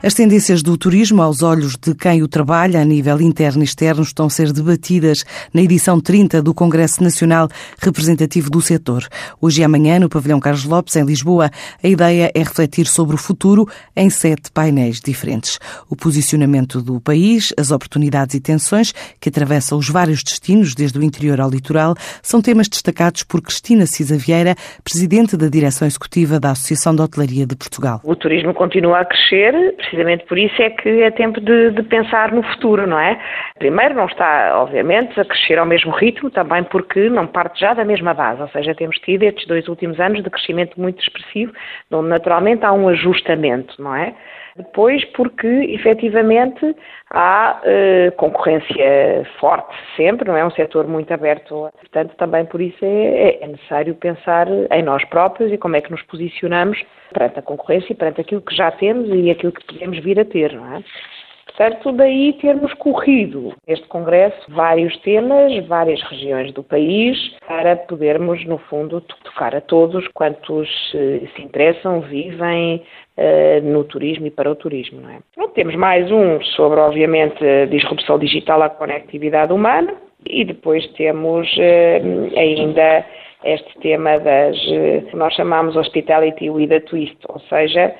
As tendências do turismo aos olhos de quem o trabalha a nível interno e externo estão a ser debatidas na edição 30 do Congresso Nacional Representativo do Setor. Hoje e amanhã, no Pavilhão Carlos Lopes, em Lisboa, a ideia é refletir sobre o futuro em sete painéis diferentes. O posicionamento do país, as oportunidades e tensões que atravessam os vários destinos, desde o interior ao litoral, são temas destacados por Cristina Cisa Vieira, presidente da direção executiva da Associação de Hotelaria de Portugal. O turismo continua a crescer, precisamente por isso é que é tempo de, de, pensar no futuro, não é? Primeiro, não está, obviamente, a crescer ao mesmo ritmo, também porque não parte já da mesma base, ou seja, temos tido estes dois últimos anos de crescimento muito expressivo, onde naturalmente há um ajustamento, não é? Depois, porque efetivamente há eh, concorrência forte sempre, não é? Um setor muito aberto. Portanto, também por isso é, é, necessário pensar em nós próprios e como é que nos posicionamos perante a concorrência e perante aquilo que já temos e aquilo que podemos vir a ter, não é? Portanto, daí termos corrido este Congresso vários temas, várias regiões do país, para podermos, no fundo, tocar a todos quantos eh, se interessam, vivem uh, no turismo e para o turismo. Não é? Temos mais um sobre, obviamente, a disrupção digital à conectividade humana e depois temos uh, ainda este tema das, nós chamamos Hospitality with a Twist, ou seja,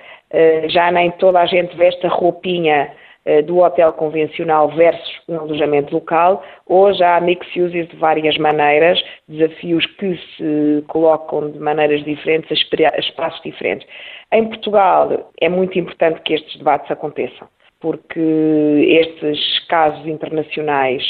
já nem toda a gente veste a roupinha eh, do hotel convencional versus um alojamento local, hoje há mix uses de várias maneiras, desafios que se colocam de maneiras diferentes, a espaços diferentes. Em Portugal é muito importante que estes debates aconteçam, porque estes casos internacionais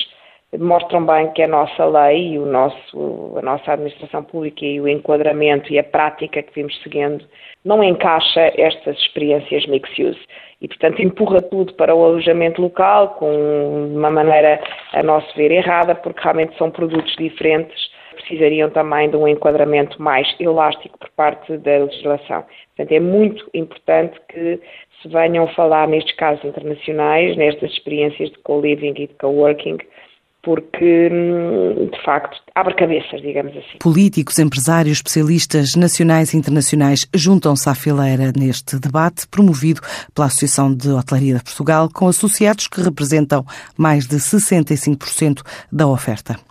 mostram bem que a nossa lei e o nosso, a nossa administração pública e o enquadramento e a prática que vimos seguindo não encaixa estas experiências mix-use e, portanto, empurra tudo para o alojamento local com uma maneira, a nosso ver, errada, porque realmente são produtos diferentes, precisariam também de um enquadramento mais elástico por parte da legislação. Portanto, é muito importante que se venham falar nestes casos internacionais, nestas experiências de co-living e de co-working, porque, hum, de facto, abre cabeças, digamos assim. Políticos, empresários, especialistas nacionais e internacionais juntam-se à fileira neste debate promovido pela Associação de Hotelaria de Portugal, com associados que representam mais de 65% da oferta.